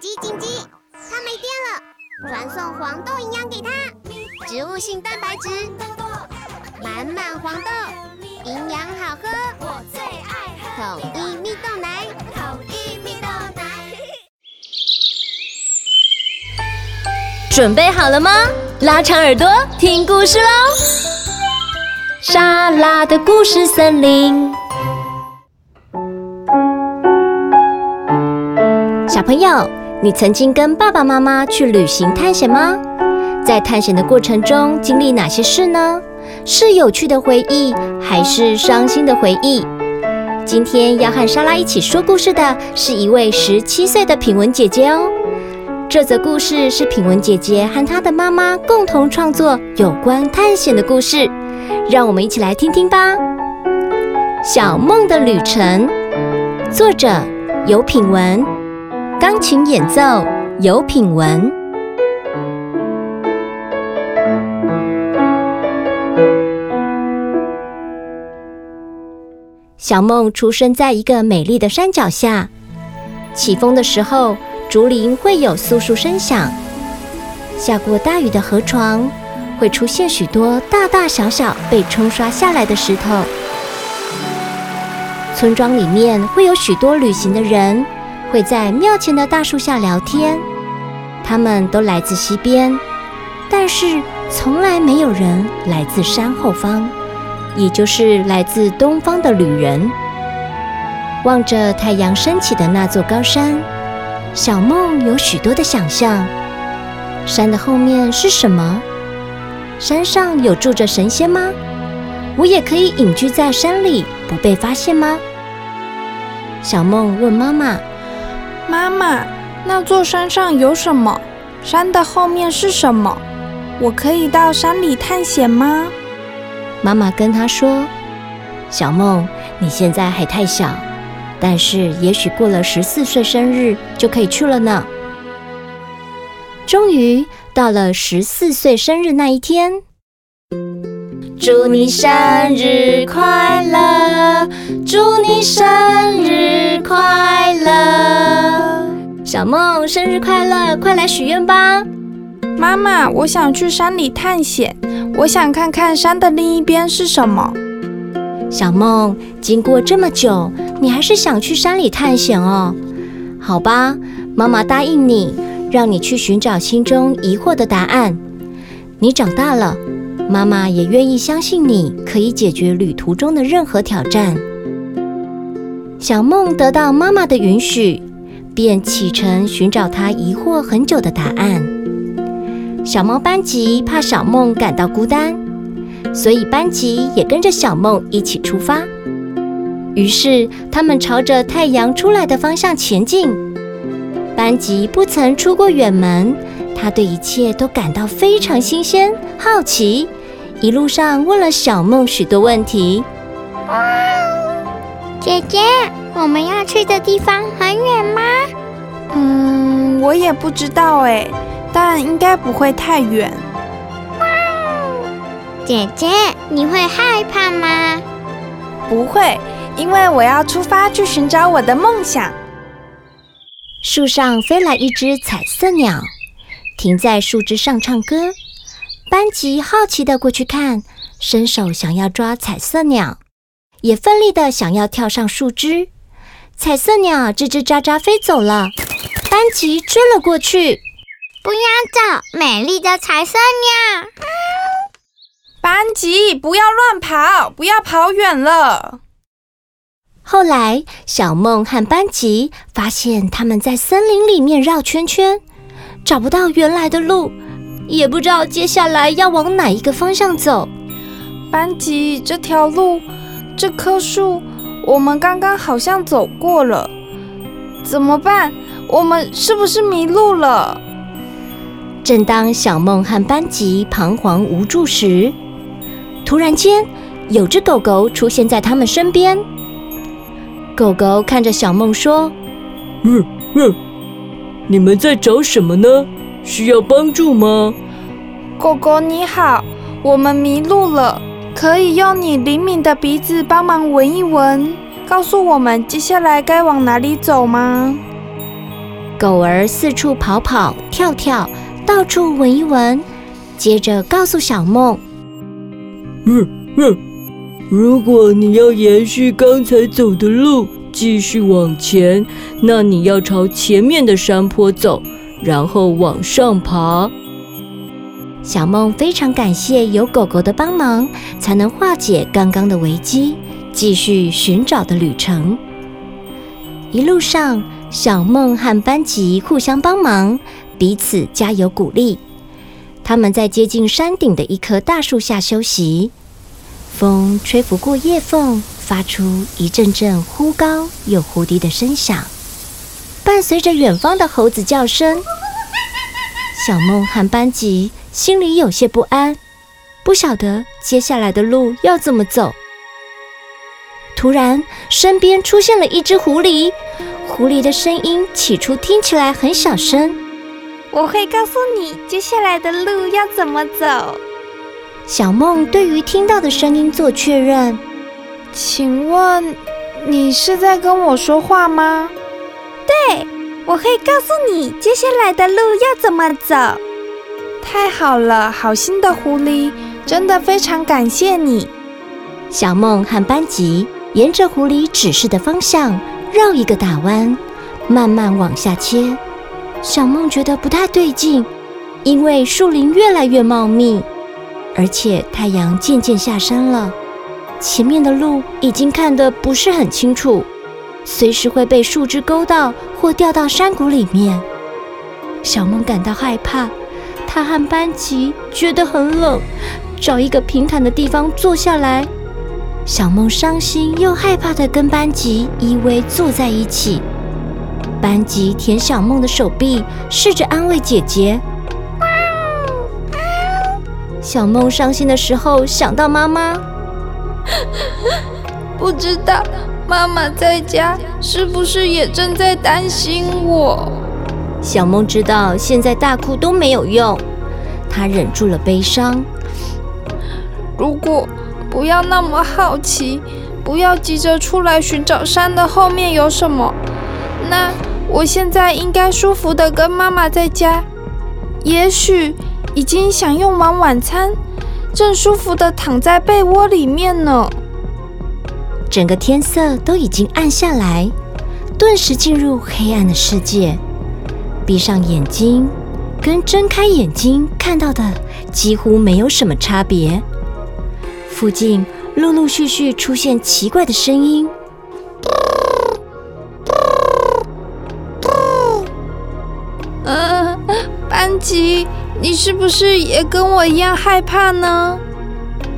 紧急紧急！它没电了，传送黄豆营养给它，植物性蛋白质，满满黄豆，营养好喝，我最爱喝统一蜜豆奶，统一蜜豆奶。准备好了吗？拉长耳朵听故事喽！莎拉的故事森林。小朋友，你曾经跟爸爸妈妈去旅行探险吗？在探险的过程中，经历哪些事呢？是有趣的回忆，还是伤心的回忆？今天要和莎拉一起说故事的是一位十七岁的品文姐姐哦。这则故事是品文姐姐和她的妈妈共同创作有关探险的故事，让我们一起来听听吧。小梦的旅程，作者有品文。钢琴演奏，有品文。小梦出生在一个美丽的山脚下。起风的时候，竹林会有簌簌声响；下过大雨的河床，会出现许多大大小小被冲刷下来的石头。村庄里面会有许多旅行的人。会在庙前的大树下聊天，他们都来自西边，但是从来没有人来自山后方，也就是来自东方的旅人。望着太阳升起的那座高山，小梦有许多的想象。山的后面是什么？山上有住着神仙吗？我也可以隐居在山里，不被发现吗？小梦问妈妈。妈妈，那座山上有什么？山的后面是什么？我可以到山里探险吗？妈妈跟他说：“小梦，你现在还太小，但是也许过了十四岁生日就可以去了呢。”终于到了十四岁生日那一天，祝你生日快乐！祝你生日快乐！小梦，生日快乐！快来许愿吧。妈妈，我想去山里探险，我想看看山的另一边是什么。小梦，经过这么久，你还是想去山里探险哦？好吧，妈妈答应你，让你去寻找心中疑惑的答案。你长大了，妈妈也愿意相信你可以解决旅途中的任何挑战。小梦得到妈妈的允许。便启程寻找他疑惑很久的答案。小猫班级怕小梦感到孤单，所以班级也跟着小梦一起出发。于是他们朝着太阳出来的方向前进。班级不曾出过远门，他对一切都感到非常新鲜、好奇。一路上问了小梦许多问题。姐姐，我们要去的地方很远吗？嗯，我也不知道哎，但应该不会太远。姐姐，你会害怕吗？不会，因为我要出发去寻找我的梦想。树上飞来一只彩色鸟，停在树枝上唱歌。班级好奇的过去看，伸手想要抓彩色鸟。也奋力的想要跳上树枝，彩色鸟吱吱喳喳飞走了。班级追了过去，不要走，美丽的彩色鸟！班级，不要乱跑，不要跑远了。后来，小梦和班级发现他们在森林里面绕圈圈，找不到原来的路，也不知道接下来要往哪一个方向走。班级，这条路。这棵树，我们刚刚好像走过了，怎么办？我们是不是迷路了？正当小梦和班级彷徨无助时，突然间，有只狗狗出现在他们身边。狗狗看着小梦说：“嗯嗯，你们在找什么呢？需要帮助吗？”狗狗你好，我们迷路了。可以用你灵敏的鼻子帮忙闻一闻，告诉我们接下来该往哪里走吗？狗儿四处跑跑跳跳，到处闻一闻，接着告诉小梦：“嗯嗯，如果你要延续刚才走的路，继续往前，那你要朝前面的山坡走，然后往上爬。”小梦非常感谢有狗狗的帮忙，才能化解刚刚的危机，继续寻找的旅程。一路上，小梦和班吉互相帮忙，彼此加油鼓励。他们在接近山顶的一棵大树下休息，风吹拂过叶缝，发出一阵阵忽高又忽低的声响，伴随着远方的猴子叫声。小梦和班级心里有些不安，不晓得接下来的路要怎么走。突然，身边出现了一只狐狸。狐狸的声音起初听起来很小声。我会告诉你接下来的路要怎么走。小梦对于听到的声音做确认。请问你是在跟我说话吗？对，我会告诉你接下来的路要怎么走。太好了，好心的狐狸，真的非常感谢你。小梦和班吉沿着狐狸指示的方向。绕一个大弯，慢慢往下切。小梦觉得不太对劲，因为树林越来越茂密，而且太阳渐渐下山了，前面的路已经看得不是很清楚，随时会被树枝勾到或掉到山谷里面。小梦感到害怕，她和班吉觉得很冷，找一个平坦的地方坐下来。小梦伤心又害怕地跟班吉依偎坐在一起。班吉舔小梦的手臂，试着安慰姐姐。小梦伤心的时候想到妈妈，不知道妈妈在家是不是也正在担心我。小梦知道现在大哭都没有用，她忍住了悲伤。如果。不要那么好奇，不要急着出来寻找山的后面有什么。那我现在应该舒服的跟妈妈在家，也许已经享用完晚餐，正舒服的躺在被窝里面呢。整个天色都已经暗下来，顿时进入黑暗的世界。闭上眼睛，跟睁开眼睛看到的几乎没有什么差别。附近陆陆续续出现奇怪的声音。嗯，班吉，你是不是也跟我一样害怕呢？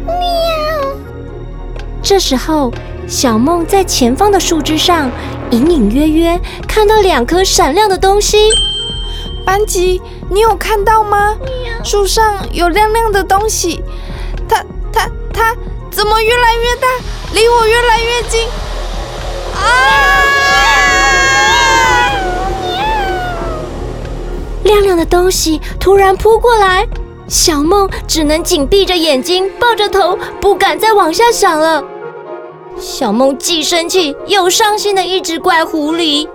喵。这时候，小梦在前方的树枝上隐隐约约看到两颗闪亮的东西。班级，你有看到吗？树上有亮亮的东西。它、它它怎么越来越大，离我越来越近？啊！亮亮的东西突然扑过来，小梦只能紧闭着眼睛，抱着头，不敢再往下想了。小梦既生气又伤心的一直怪狐狸。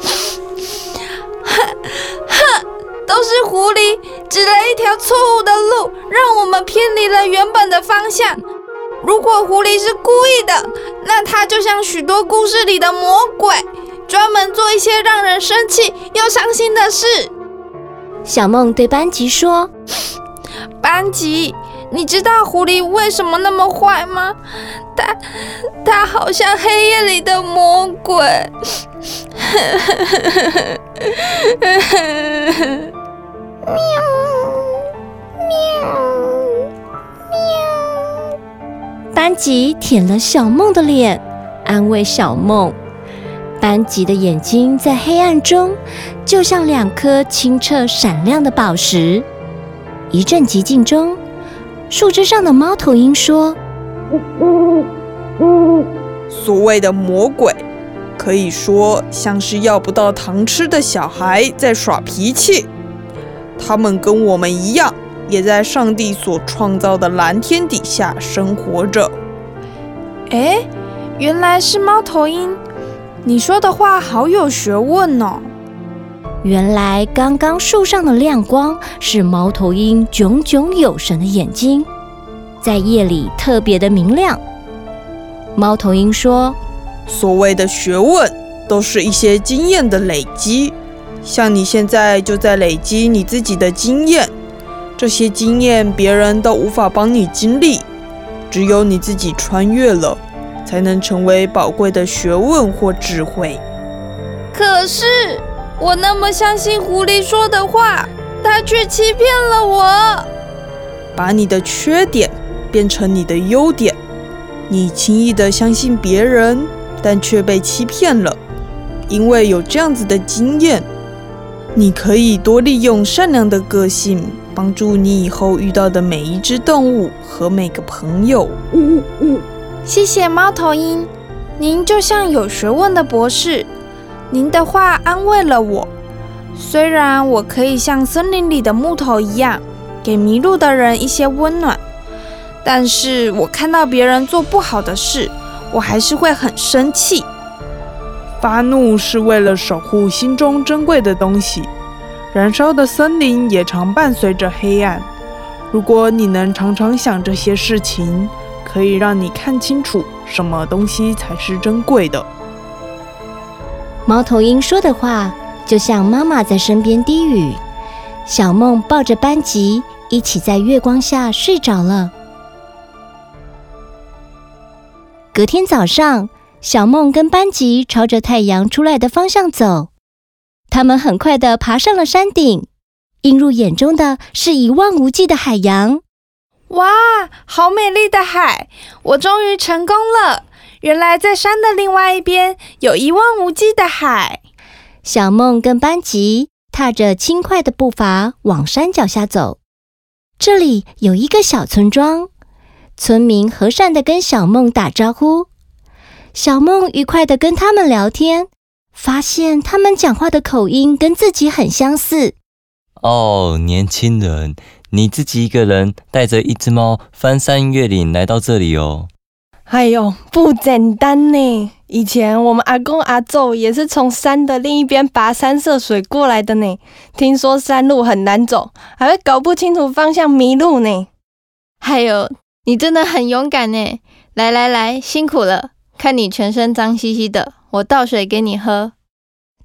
哼都是狐狸指了一条错误的路，让我们偏离了原本的方向。如果狐狸是故意的，那它就像许多故事里的魔鬼，专门做一些让人生气又伤心的事。小梦对班吉说：“班吉，你知道狐狸为什么那么坏吗？它，它好像黑夜里的魔鬼。”喵喵喵！班级舔了小梦的脸，安慰小梦。班级的眼睛在黑暗中，就像两颗清澈闪亮的宝石。一阵寂静中，树枝上的猫头鹰说：“所谓的魔鬼，可以说像是要不到糖吃的小孩在耍脾气。”他们跟我们一样，也在上帝所创造的蓝天底下生活着。哎，原来是猫头鹰，你说的话好有学问哦。原来刚刚树上的亮光是猫头鹰炯炯有神的眼睛，在夜里特别的明亮。猫头鹰说：“所谓的学问，都是一些经验的累积。像你现在就在累积你自己的经验，这些经验别人都无法帮你经历，只有你自己穿越了，才能成为宝贵的学问或智慧。”可是。我那么相信狐狸说的话，他却欺骗了我，把你的缺点变成你的优点。你轻易的相信别人，但却被欺骗了。因为有这样子的经验，你可以多利用善良的个性，帮助你以后遇到的每一只动物和每个朋友。呜呜呜！谢谢猫头鹰，您就像有学问的博士。您的话安慰了我，虽然我可以像森林里的木头一样，给迷路的人一些温暖，但是我看到别人做不好的事，我还是会很生气。发怒是为了守护心中珍贵的东西，燃烧的森林也常伴随着黑暗。如果你能常常想这些事情，可以让你看清楚什么东西才是珍贵的。猫头鹰说的话，就像妈妈在身边低语。小梦抱着班吉一起在月光下睡着了。隔天早上，小梦跟班吉朝着太阳出来的方向走。他们很快的爬上了山顶，映入眼中的是一望无际的海洋。哇，好美丽的海！我终于成功了。原来在山的另外一边有一望无际的海。小梦跟班吉踏着轻快的步伐往山脚下走。这里有一个小村庄，村民和善地跟小梦打招呼。小梦愉快地跟他们聊天，发现他们讲话的口音跟自己很相似。哦，年轻人，你自己一个人带着一只猫翻山越岭来到这里哦。哎呦，不简单呢！以前我们阿公阿祖也是从山的另一边跋山涉水过来的呢。听说山路很难走，还会搞不清楚方向迷路呢。还有，你真的很勇敢呢！来来来，辛苦了！看你全身脏兮兮的，我倒水给你喝。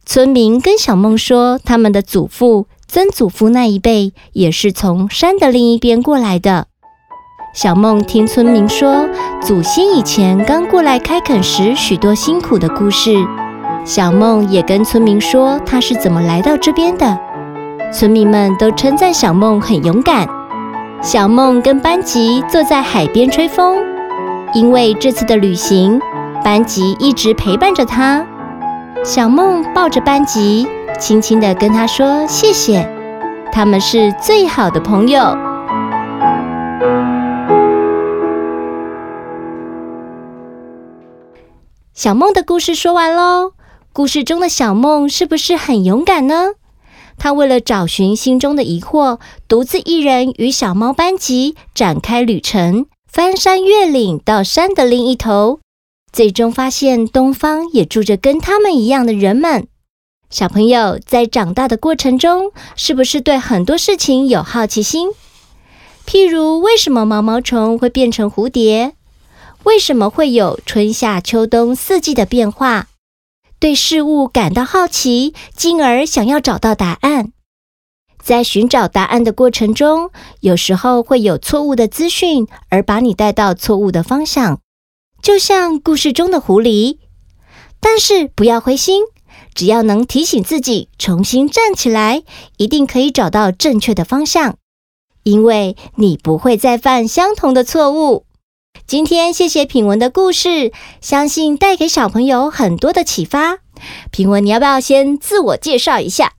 村民跟小梦说，他们的祖父、曾祖父那一辈也是从山的另一边过来的。小梦听村民说，祖先以前刚过来开垦时许多辛苦的故事。小梦也跟村民说，他是怎么来到这边的。村民们都称赞小梦很勇敢。小梦跟班吉坐在海边吹风，因为这次的旅行，班吉一直陪伴着他。小梦抱着班吉，轻轻地跟他说谢谢，他们是最好的朋友。小梦的故事说完喽。故事中的小梦是不是很勇敢呢？她为了找寻心中的疑惑，独自一人与小猫班级展开旅程，翻山越岭到山的另一头，最终发现东方也住着跟他们一样的人们。小朋友在长大的过程中，是不是对很多事情有好奇心？譬如，为什么毛毛虫会变成蝴蝶？为什么会有春夏秋冬四季的变化？对事物感到好奇，进而想要找到答案。在寻找答案的过程中，有时候会有错误的资讯，而把你带到错误的方向，就像故事中的狐狸。但是不要灰心，只要能提醒自己重新站起来，一定可以找到正确的方向，因为你不会再犯相同的错误。今天谢谢品文的故事，相信带给小朋友很多的启发。品文，你要不要先自我介绍一下？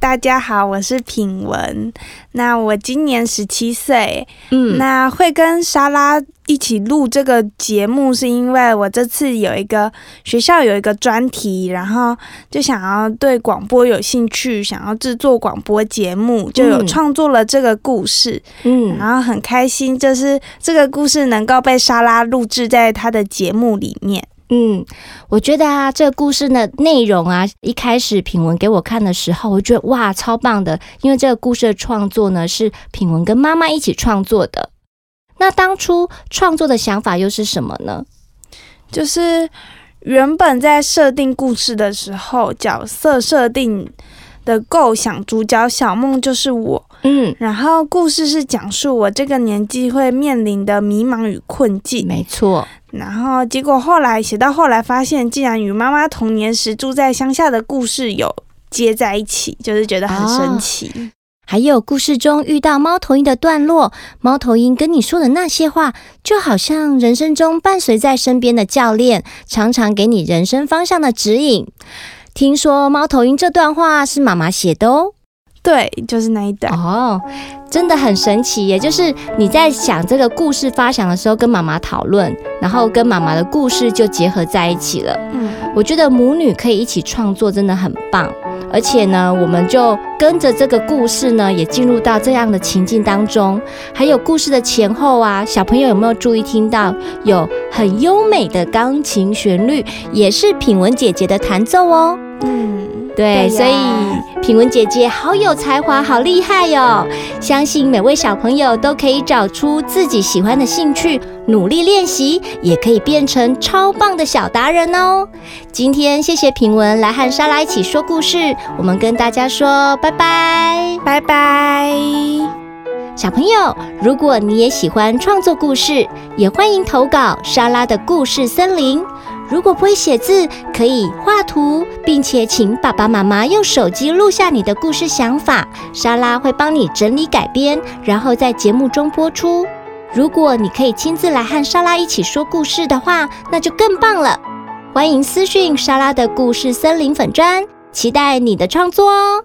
大家好，我是品文。那我今年十七岁。嗯，那会跟莎拉一起录这个节目，是因为我这次有一个学校有一个专题，然后就想要对广播有兴趣，想要制作广播节目，就有创作了这个故事。嗯，然后很开心，就是这个故事能够被莎拉录制在她的节目里面。嗯，我觉得啊，这个故事的内容啊，一开始品文给我看的时候，我觉得哇，超棒的，因为这个故事的创作呢，是品文跟妈妈一起创作的。那当初创作的想法又是什么呢？就是原本在设定故事的时候，角色设定的构想，主角小梦就是我。嗯，然后故事是讲述我这个年纪会面临的迷茫与困境。没错。然后结果后来写到后来，发现竟然与妈妈童年时住在乡下的故事有接在一起，就是觉得很神奇。哦，还有故事中遇到猫头鹰的段落，猫头鹰跟你说的那些话，就好像人生中伴随在身边的教练，常常给你人生方向的指引。听说猫头鹰这段话是妈妈写的哦。对，就是那一段哦，真的很神奇耶！就是你在想这个故事发想的时候，跟妈妈讨论，然后跟妈妈的故事就结合在一起了。嗯，我觉得母女可以一起创作，真的很棒。而且呢，我们就跟着这个故事呢，也进入到这样的情境当中。还有故事的前后啊，小朋友有没有注意听到有很优美的钢琴旋律，也是品文姐姐的弹奏哦。嗯。对，所以品文姐姐好有才华，好厉害哟、哦！相信每位小朋友都可以找出自己喜欢的兴趣，努力练习，也可以变成超棒的小达人哦。今天谢谢品文来和莎拉一起说故事，我们跟大家说拜拜，拜拜。小朋友，如果你也喜欢创作故事，也欢迎投稿莎拉的故事森林。如果不会写字，可以画图，并且请爸爸妈妈用手机录下你的故事想法，莎拉会帮你整理改编，然后在节目中播出。如果你可以亲自来和莎拉一起说故事的话，那就更棒了。欢迎私讯莎拉的故事森林粉砖，期待你的创作哦。